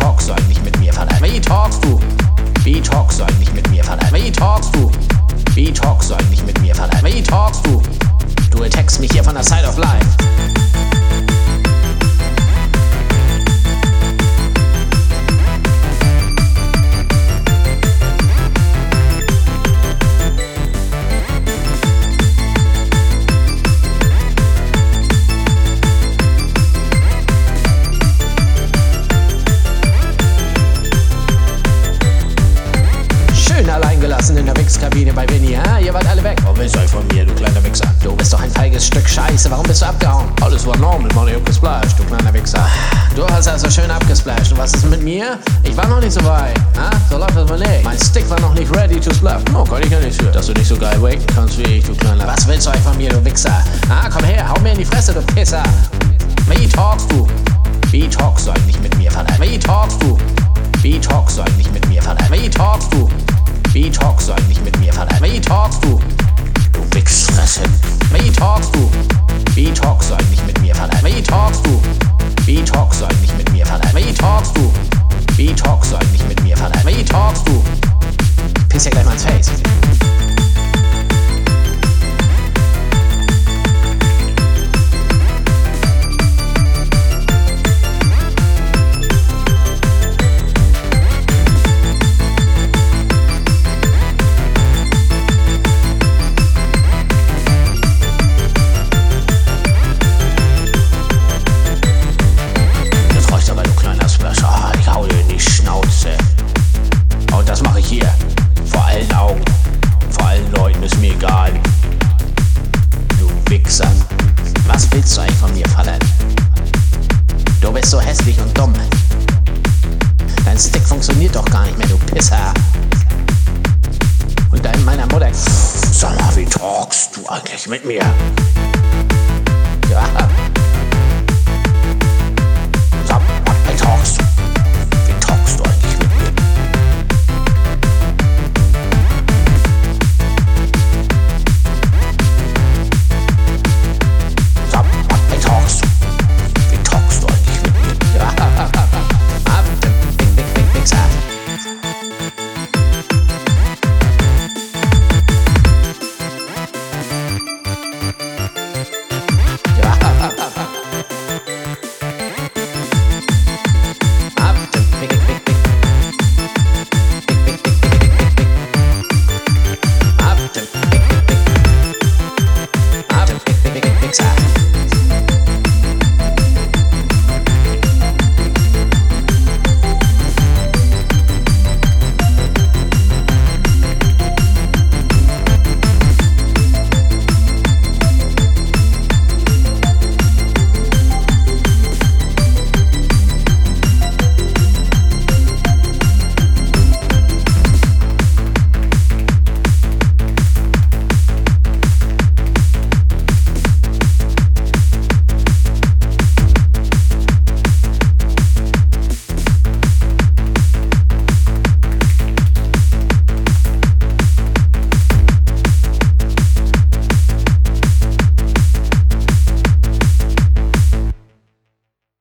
talkst du eigentlich mit mir, verleihen? Wie talkst du? Wie talkst du eigentlich mit mir, verleihen? Wie talkst du? Wie talkst du eigentlich mit mir, verleihen? Wie talkst du? Du attackst mich hier von der Side of Life. Wichskabine bei Winnie, ha? Ihr wart alle weg. Warum willst du euch von mir, du kleiner Wichser? Du bist doch ein feiges Stück Scheiße, warum bist du abgehauen? Alles war normal, Mann, ich hab gesplasht, du kleiner Wichser. Du hast also schön abgesplasht. Und was ist mit mir? Ich war noch nicht so weit, ha? So läuft das mal nicht. Mein Stick war noch nicht ready to splash. No, kann ich ja nicht für. Dass du nicht so geil waken kannst wie ich, du kleiner. Was willst du euch von mir, du Wichser? Ah, komm her, hau mir in die Fresse, du Pisser. Wie talkst du? Wie talkst du eigentlich mit mir, verdammt? Wie talkst du? Wie talkst du eigentlich mit mir, verdammt? Wie talkst du? Wie talkst du eigentlich mit mir, verdammt? Wie talkst du? Du Wichsfresse. Wie talkst du? Funktioniert doch gar nicht mehr, du Pisser. Und dein meiner Mutter. Sag mal, wie talkst du eigentlich mit mir?